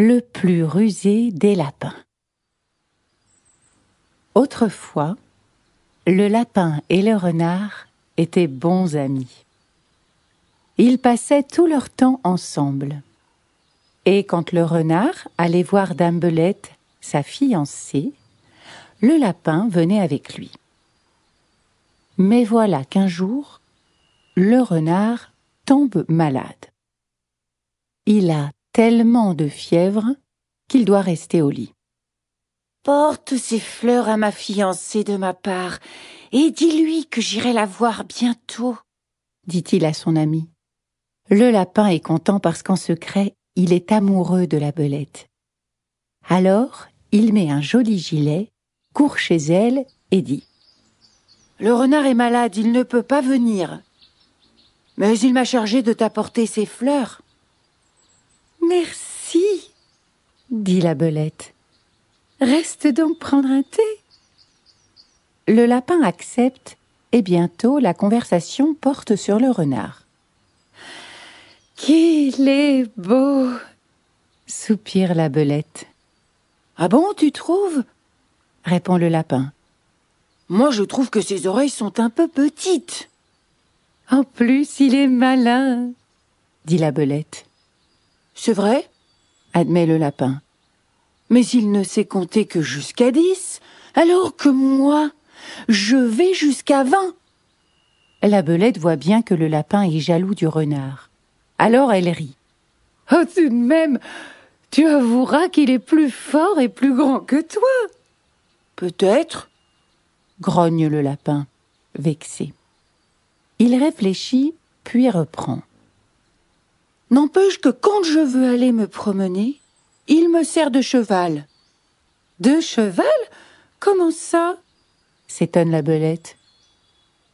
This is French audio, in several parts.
Le plus rusé des lapins. Autrefois, le lapin et le renard étaient bons amis. Ils passaient tout leur temps ensemble. Et quand le renard allait voir Dame Belette, sa fiancée, le lapin venait avec lui. Mais voilà qu'un jour, le renard tombe malade. Il a tellement de fièvre qu'il doit rester au lit. Porte ces fleurs à ma fiancée de ma part, et dis-lui que j'irai la voir bientôt, dit-il à son ami. Le lapin est content parce qu'en secret, il est amoureux de la belette. Alors, il met un joli gilet, court chez elle et dit Le renard est malade, il ne peut pas venir. Mais il m'a chargé de t'apporter ces fleurs. Merci, dit la belette. Reste donc prendre un thé. Le lapin accepte et bientôt la conversation porte sur le renard. Qu'il est beau soupire la belette. Ah bon, tu trouves? répond le lapin. Moi, je trouve que ses oreilles sont un peu petites. En plus, il est malin, dit la belette. C'est vrai? admet le lapin. Mais il ne sait compter que jusqu'à dix, alors que moi, je vais jusqu'à vingt. La belette voit bien que le lapin est jaloux du renard. Alors elle rit. Oh, tout de même, tu avoueras qu'il est plus fort et plus grand que toi. Peut-être, grogne le lapin, vexé. Il réfléchit, puis reprend. N'empêche que quand je veux aller me promener, il me sert de cheval. De cheval? Comment ça? s'étonne la belette.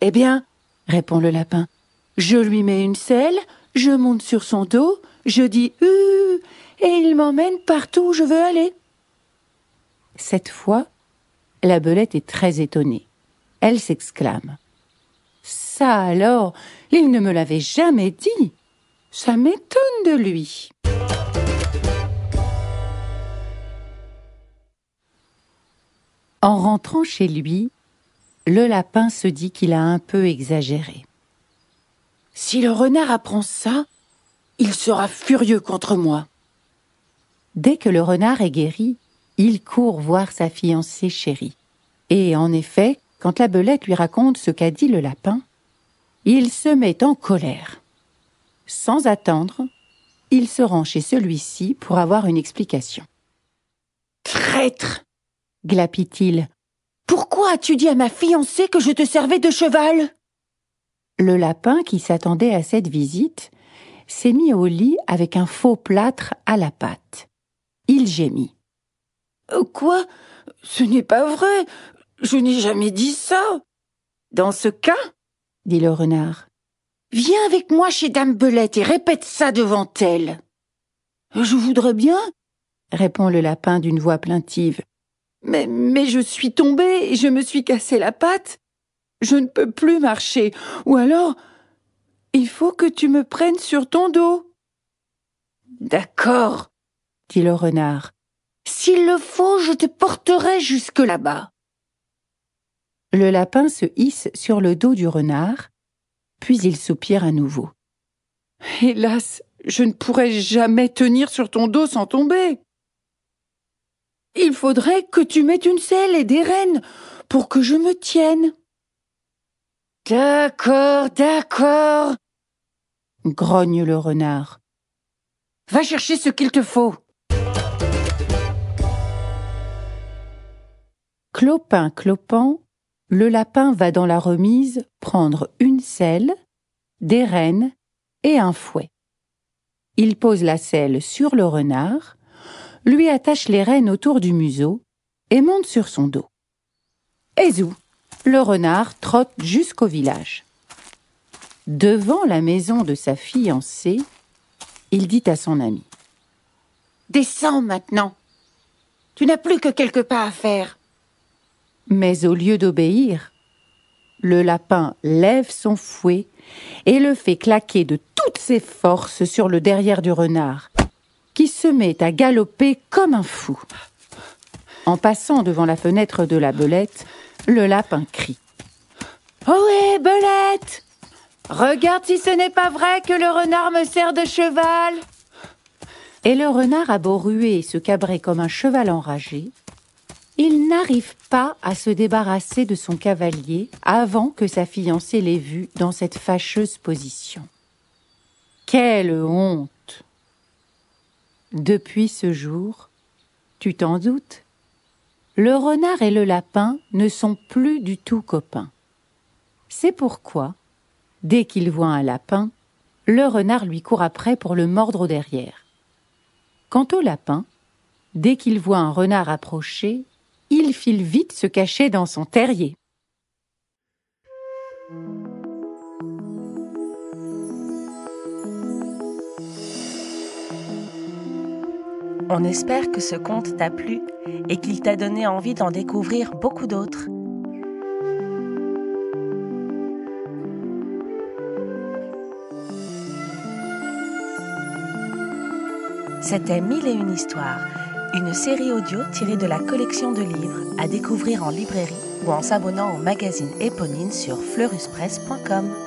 Eh bien, répond le lapin, je lui mets une selle, je monte sur son dos, je dis hu et il m'emmène partout où je veux aller. Cette fois, la belette est très étonnée. Elle s'exclame. Ça alors, il ne me l'avait jamais dit. Ça m'étonne de lui. En rentrant chez lui, le lapin se dit qu'il a un peu exagéré. Si le renard apprend ça, il sera furieux contre moi. Dès que le renard est guéri, il court voir sa fiancée chérie. Et en effet, quand la belette lui raconte ce qu'a dit le lapin, il se met en colère. Sans attendre, il se rend chez celui-ci pour avoir une explication. Traître glapit-il. Pourquoi as-tu dit à ma fiancée que je te servais de cheval? Le lapin, qui s'attendait à cette visite, s'est mis au lit avec un faux plâtre à la patte. Il gémit. Euh, quoi? Ce n'est pas vrai. Je n'ai jamais dit ça. Dans ce cas, dit le renard, viens avec moi chez Dame Belette et répète ça devant elle. Je voudrais bien, répond le lapin d'une voix plaintive. Mais, mais je suis tombé et je me suis cassé la patte. Je ne peux plus marcher. Ou alors, il faut que tu me prennes sur ton dos. D'accord, dit le renard. S'il le faut, je te porterai jusque là-bas. Le lapin se hisse sur le dos du renard, puis il soupire à nouveau. Hélas, je ne pourrai jamais tenir sur ton dos sans tomber. Il faudrait que tu mettes une selle et des rênes pour que je me tienne. D'accord, d'accord, grogne le renard. Va chercher ce qu'il te faut. Clopin clopant, le lapin va dans la remise prendre une selle, des rênes et un fouet. Il pose la selle sur le renard, lui attache les rênes autour du museau et monte sur son dos. Ezou, le renard trotte jusqu'au village. Devant la maison de sa fiancée, il dit à son ami Descends maintenant. Tu n'as plus que quelques pas à faire. Mais au lieu d'obéir, le lapin lève son fouet et le fait claquer de toutes ses forces sur le derrière du renard, qui se met à galoper comme un fou. En passant devant la fenêtre de la belette, le lapin crie. Ohé, belette Regarde si ce n'est pas vrai que le renard me sert de cheval. Et le renard a beau ruer et se cabrer comme un cheval enragé, il n'arrive pas à se débarrasser de son cavalier avant que sa fiancée l'ait vu dans cette fâcheuse position. Quelle honte Depuis ce jour, tu t'en doutes, le renard et le lapin ne sont plus du tout copains. C'est pourquoi, dès qu'il voit un lapin, le renard lui court après pour le mordre derrière. Quant au lapin, dès qu'il voit un renard approcher, il file vite se cacher dans son terrier. On espère que ce conte t'a plu et qu'il t'a donné envie d'en découvrir beaucoup d'autres. C'était Mille et une histoires, une série audio tirée de la collection de livres à découvrir en librairie ou en s'abonnant au magazine Éponine sur fleuruspresse.com.